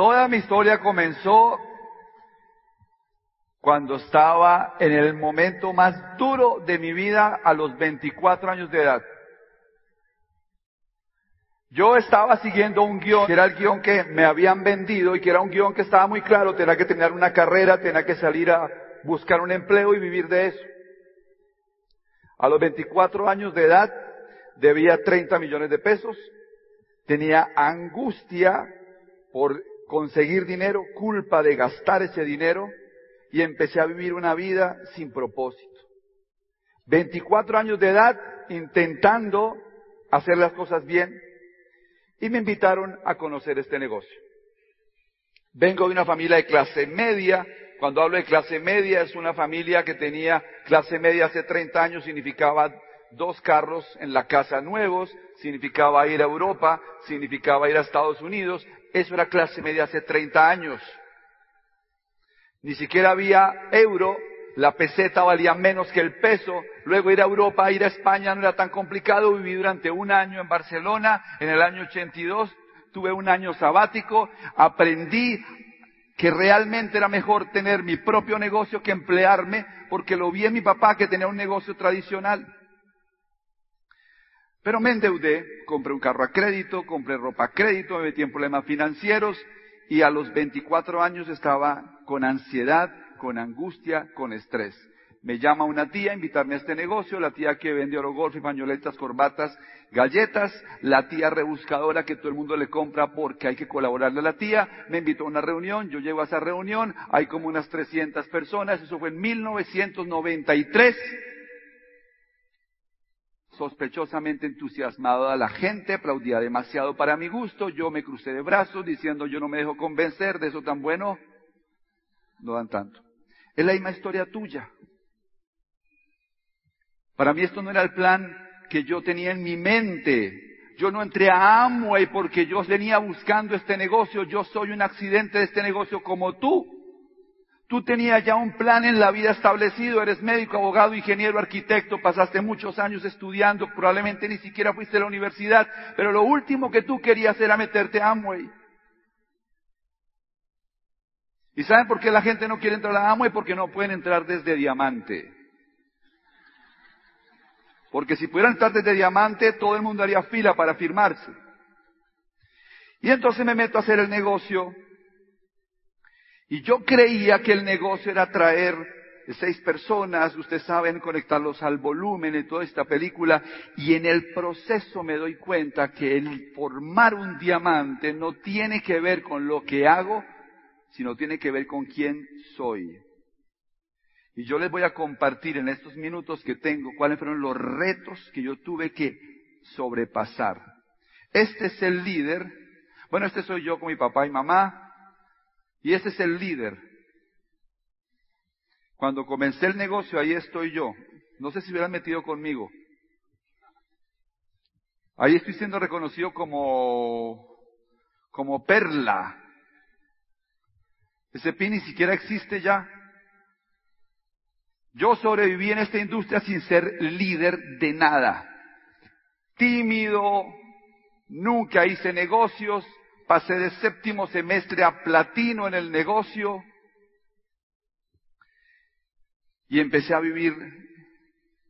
Toda mi historia comenzó cuando estaba en el momento más duro de mi vida a los 24 años de edad. Yo estaba siguiendo un guion, que era el guion que me habían vendido y que era un guion que estaba muy claro, tenía que tener una carrera, tenía que salir a buscar un empleo y vivir de eso. A los 24 años de edad debía 30 millones de pesos, tenía angustia por conseguir dinero, culpa de gastar ese dinero y empecé a vivir una vida sin propósito. 24 años de edad intentando hacer las cosas bien, y me invitaron a conocer este negocio. Vengo de una familia de clase media. Cuando hablo de clase media es una familia que tenía clase media hace 30 años, significaba dos carros en la casa nuevos, significaba ir a Europa, significaba ir a Estados Unidos. Eso era clase media hace 30 años. Ni siquiera había euro, la peseta valía menos que el peso, luego ir a Europa, ir a España no era tan complicado, viví durante un año en Barcelona, en el año 82, tuve un año sabático, aprendí que realmente era mejor tener mi propio negocio que emplearme, porque lo vi en mi papá que tenía un negocio tradicional. Pero me endeudé, compré un carro a crédito, compré ropa a crédito, me metí en problemas financieros y a los 24 años estaba con ansiedad, con angustia, con estrés. Me llama una tía a invitarme a este negocio, la tía que vende oro golf pañoletas, corbatas, galletas, la tía rebuscadora que todo el mundo le compra porque hay que colaborarle a la tía, me invitó a una reunión, yo llego a esa reunión, hay como unas 300 personas, eso fue en 1993 sospechosamente entusiasmado a la gente, aplaudía demasiado para mi gusto, yo me crucé de brazos diciendo yo no me dejo convencer de eso tan bueno, no dan tanto. Es la misma historia tuya. Para mí esto no era el plan que yo tenía en mi mente. Yo no entré a Amway porque yo venía buscando este negocio. Yo soy un accidente de este negocio como tú. Tú tenías ya un plan en la vida establecido, eres médico, abogado, ingeniero, arquitecto, pasaste muchos años estudiando, probablemente ni siquiera fuiste a la universidad, pero lo último que tú querías era meterte a Amway. ¿Y saben por qué la gente no quiere entrar a Amway? Porque no pueden entrar desde diamante. Porque si pudieran entrar desde diamante, todo el mundo haría fila para firmarse. Y entonces me meto a hacer el negocio. Y yo creía que el negocio era traer seis personas, ustedes saben, conectarlos al volumen de toda esta película. Y en el proceso me doy cuenta que el formar un diamante no tiene que ver con lo que hago, sino tiene que ver con quién soy. Y yo les voy a compartir en estos minutos que tengo cuáles fueron los retos que yo tuve que sobrepasar. Este es el líder. Bueno, este soy yo con mi papá y mamá. Y este es el líder. Cuando comencé el negocio, ahí estoy yo. No sé si hubieran metido conmigo. Ahí estoy siendo reconocido como, como perla. Ese pin ni siquiera existe ya. Yo sobreviví en esta industria sin ser líder de nada. Tímido, nunca hice negocios, pasé de séptimo semestre a platino en el negocio y empecé a vivir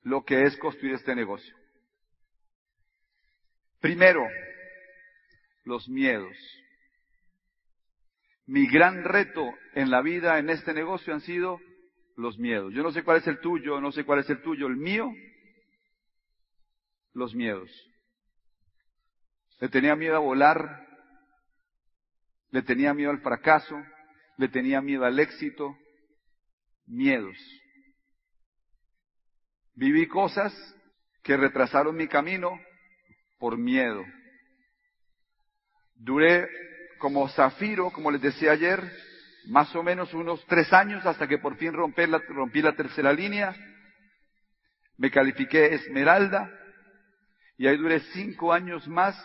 lo que es construir este negocio. Primero, los miedos. Mi gran reto en la vida, en este negocio, han sido los miedos. Yo no sé cuál es el tuyo, no sé cuál es el tuyo, el mío, los miedos. Le tenía miedo a volar, le tenía miedo al fracaso, le tenía miedo al éxito, miedos. Viví cosas que retrasaron mi camino por miedo. Duré como zafiro, como les decía ayer, más o menos unos tres años hasta que por fin rompí la, rompí la tercera línea. Me califiqué esmeralda y ahí duré cinco años más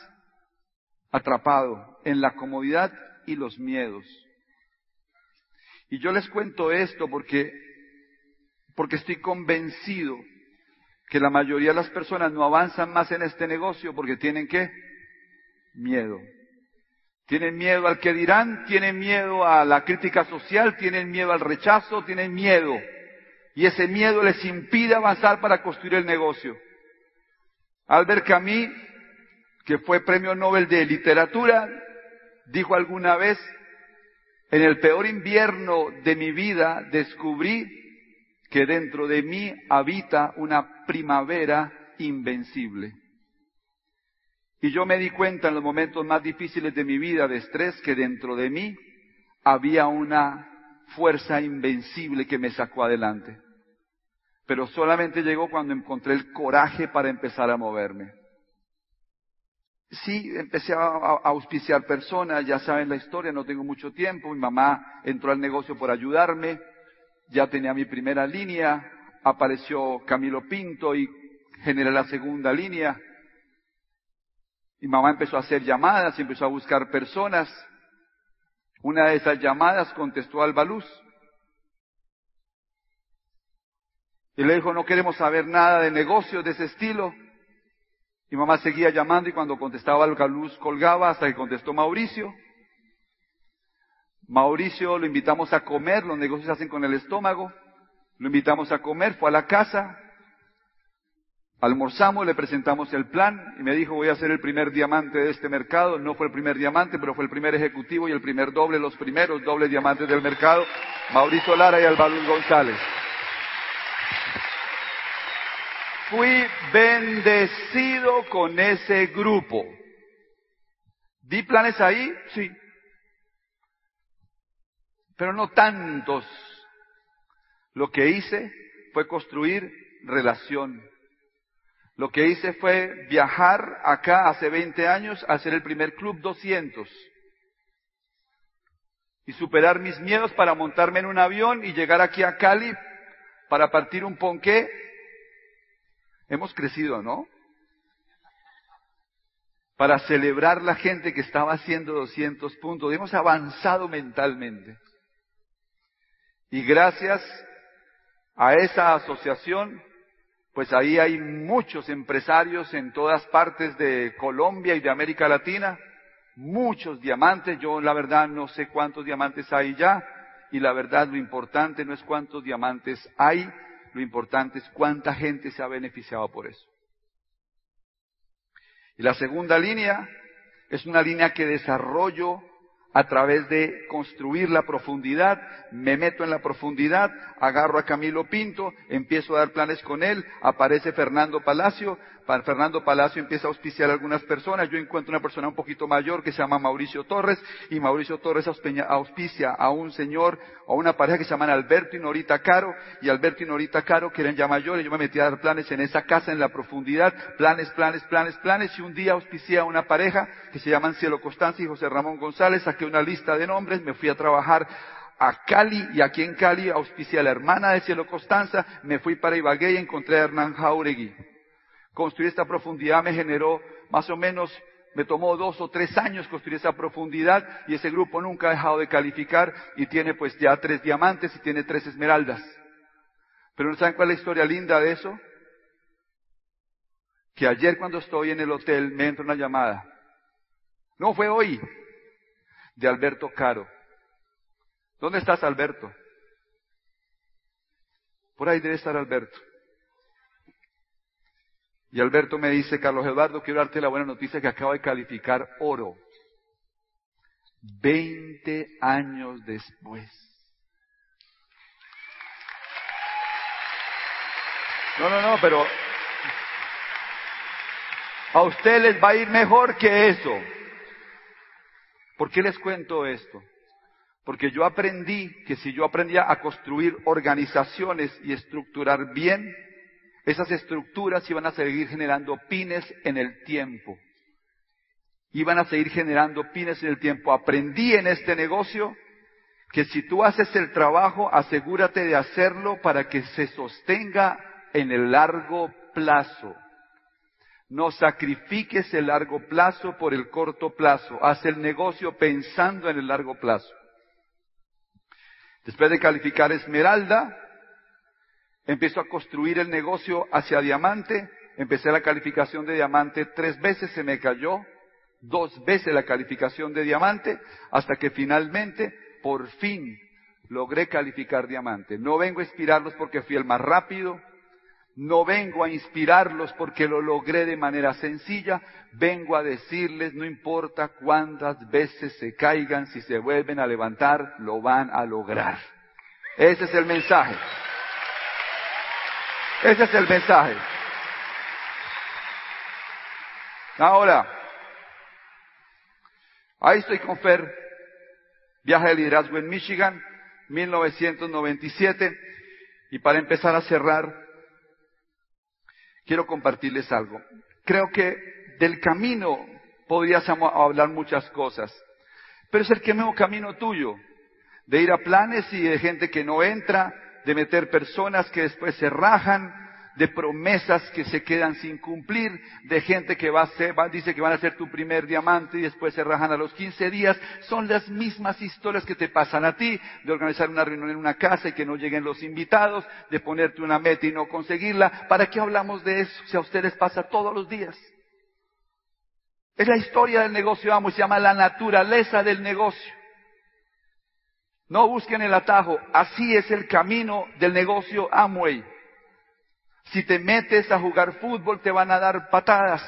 atrapado en la comodidad y los miedos. Y yo les cuento esto porque, porque estoy convencido que la mayoría de las personas no avanzan más en este negocio porque tienen qué? Miedo. Tienen miedo al que dirán, tienen miedo a la crítica social, tienen miedo al rechazo, tienen miedo. Y ese miedo les impide avanzar para construir el negocio. Albert Camus, que fue premio Nobel de Literatura, dijo alguna vez, en el peor invierno de mi vida descubrí que dentro de mí habita una primavera invencible. Y yo me di cuenta en los momentos más difíciles de mi vida de estrés que dentro de mí había una fuerza invencible que me sacó adelante. Pero solamente llegó cuando encontré el coraje para empezar a moverme. Sí, empecé a, auspiciar personas, ya saben la historia, no tengo mucho tiempo, mi mamá entró al negocio por ayudarme, ya tenía mi primera línea, apareció Camilo Pinto y generé la segunda línea, mi mamá empezó a hacer llamadas, empezó a buscar personas. Una de esas llamadas contestó Alba Luz. Y le dijo, no queremos saber nada de negocios de ese estilo. Mi mamá seguía llamando y cuando contestaba Alba Luz colgaba hasta que contestó Mauricio. Mauricio lo invitamos a comer, los negocios se hacen con el estómago. Lo invitamos a comer, fue a la casa, Almorzamos, le presentamos el plan y me dijo voy a ser el primer diamante de este mercado. No fue el primer diamante, pero fue el primer ejecutivo y el primer doble, los primeros dobles diamantes del mercado, Mauricio Lara y Albaluz González. Fui bendecido con ese grupo. ¿Di planes ahí? Sí. Pero no tantos. Lo que hice fue construir relación lo que hice fue viajar acá hace 20 años a hacer el primer Club 200 y superar mis miedos para montarme en un avión y llegar aquí a Cali para partir un ponqué. Hemos crecido, ¿no? Para celebrar la gente que estaba haciendo 200 puntos. Hemos avanzado mentalmente. Y gracias a esa asociación pues ahí hay muchos empresarios en todas partes de Colombia y de América Latina, muchos diamantes, yo la verdad no sé cuántos diamantes hay ya, y la verdad lo importante no es cuántos diamantes hay, lo importante es cuánta gente se ha beneficiado por eso. Y la segunda línea es una línea que desarrollo a través de construir la profundidad, me meto en la profundidad, agarro a Camilo Pinto, empiezo a dar planes con él, aparece Fernando Palacio, Fernando Palacio empieza a auspiciar a algunas personas, yo encuentro una persona un poquito mayor que se llama Mauricio Torres, y Mauricio Torres auspicia a un señor, a una pareja que se llaman Alberto y Norita Caro, y Alberto y Norita Caro que eran ya mayores, yo me metí a dar planes en esa casa, en la profundidad, planes, planes, planes, planes, y un día auspicié a una pareja que se llaman Cielo Constancia y José Ramón González, saqué una lista de nombres, me fui a trabajar a Cali y aquí en Cali auspicié a la hermana de Cielo Constanza, me fui para Ibagué y encontré a Hernán Jauregui. Construir esta profundidad me generó más o menos, me tomó dos o tres años construir esa profundidad y ese grupo nunca ha dejado de calificar y tiene pues ya tres diamantes y tiene tres esmeraldas. Pero ¿no saben cuál es la historia linda de eso? Que ayer cuando estoy en el hotel me entra una llamada. No fue hoy, de Alberto Caro. ¿Dónde estás, Alberto? Por ahí debe estar Alberto. Y Alberto me dice, Carlos Eduardo, quiero darte la buena noticia que acabo de calificar oro. Veinte años después. No, no, no, pero a usted les va a ir mejor que eso. ¿Por qué les cuento esto? Porque yo aprendí que si yo aprendía a construir organizaciones y estructurar bien, esas estructuras iban a seguir generando pines en el tiempo. Iban a seguir generando pines en el tiempo. Aprendí en este negocio que si tú haces el trabajo, asegúrate de hacerlo para que se sostenga en el largo plazo. No sacrifiques el largo plazo por el corto plazo. Haz el negocio pensando en el largo plazo. Después de calificar Esmeralda, Empezó a construir el negocio hacia diamante. Empecé la calificación de diamante tres veces, se me cayó. dos veces la calificación de diamante, hasta que finalmente, por fin, logré calificar diamante. No vengo a inspirarlos porque fui el más rápido, no vengo a inspirarlos porque lo logré de manera sencilla, vengo a decirles, no importa cuántas veces se caigan, si se vuelven a levantar, lo van a lograr. Ese es el mensaje. Ese es el mensaje. Ahora, ahí estoy con Fer, viaje de liderazgo en Michigan, 1997, y para empezar a cerrar, quiero compartirles algo. Creo que del camino podríamos hablar muchas cosas, pero es el mismo camino tuyo, de ir a planes y de gente que no entra, de meter personas que después se rajan, de promesas que se quedan sin cumplir, de gente que va a ser, dice que van a ser tu primer diamante y después se rajan a los 15 días. Son las mismas historias que te pasan a ti, de organizar una reunión en una casa y que no lleguen los invitados, de ponerte una meta y no conseguirla. ¿Para qué hablamos de eso si a ustedes pasa todos los días? Es la historia del negocio amo y se llama la naturaleza del negocio. No busquen el atajo, así es el camino del negocio Amway. Si te metes a jugar fútbol te van a dar patadas.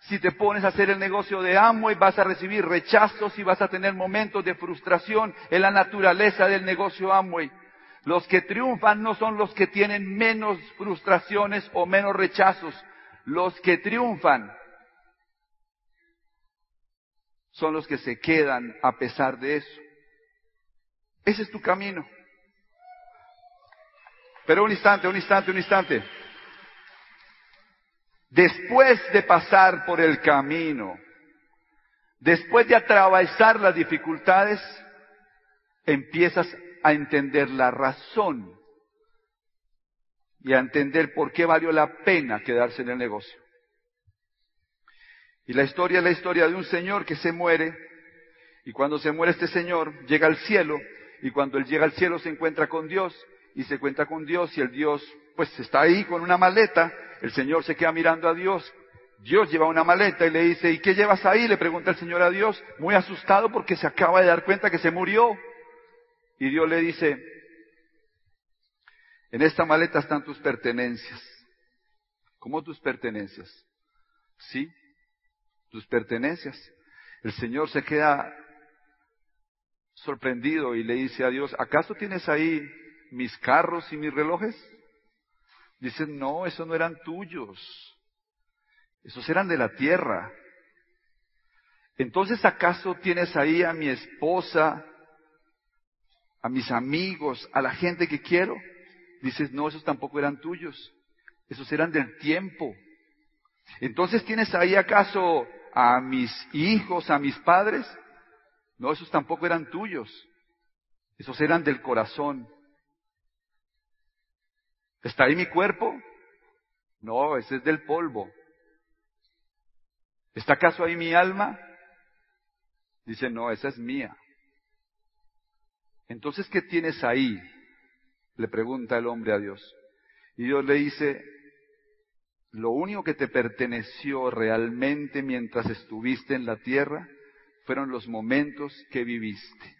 Si te pones a hacer el negocio de amo y vas a recibir rechazos y vas a tener momentos de frustración en la naturaleza del negocio Amway. Los que triunfan no son los que tienen menos frustraciones o menos rechazos. Los que triunfan son los que se quedan a pesar de eso. Ese es tu camino. Pero un instante, un instante, un instante. Después de pasar por el camino, después de atravesar las dificultades, empiezas a entender la razón y a entender por qué valió la pena quedarse en el negocio. Y la historia es la historia de un señor que se muere y cuando se muere este señor llega al cielo y cuando él llega al cielo se encuentra con Dios y se cuenta con Dios y el Dios pues está ahí con una maleta, el Señor se queda mirando a Dios, Dios lleva una maleta y le dice, ¿y qué llevas ahí? Le pregunta el Señor a Dios, muy asustado porque se acaba de dar cuenta que se murió. Y Dios le dice, en esta maleta están tus pertenencias. ¿Cómo tus pertenencias? Sí, tus pertenencias. El Señor se queda sorprendido y le dice a Dios, ¿acaso tienes ahí mis carros y mis relojes? Dicen, no, esos no eran tuyos. Esos eran de la tierra. Entonces, ¿acaso tienes ahí a mi esposa, a mis amigos, a la gente que quiero? Dices, no, esos tampoco eran tuyos. Esos eran del tiempo. Entonces, ¿tienes ahí acaso a mis hijos, a mis padres? No, esos tampoco eran tuyos. Esos eran del corazón. ¿Está ahí mi cuerpo? No, ese es del polvo. ¿Está acaso ahí mi alma? Dice, no, esa es mía. Entonces, ¿qué tienes ahí? Le pregunta el hombre a Dios. Y Dios le dice, lo único que te perteneció realmente mientras estuviste en la tierra fueron los momentos que viviste.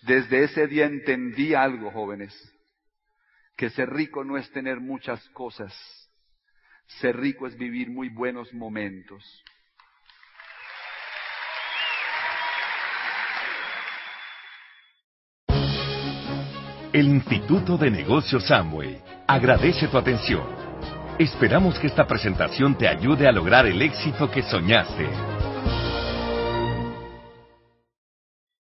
Desde ese día entendí algo, jóvenes que ser rico no es tener muchas cosas, ser rico es vivir muy buenos momentos. El Instituto de Negocios Samway agradece tu atención. Esperamos que esta presentación te ayude a lograr el éxito que soñaste.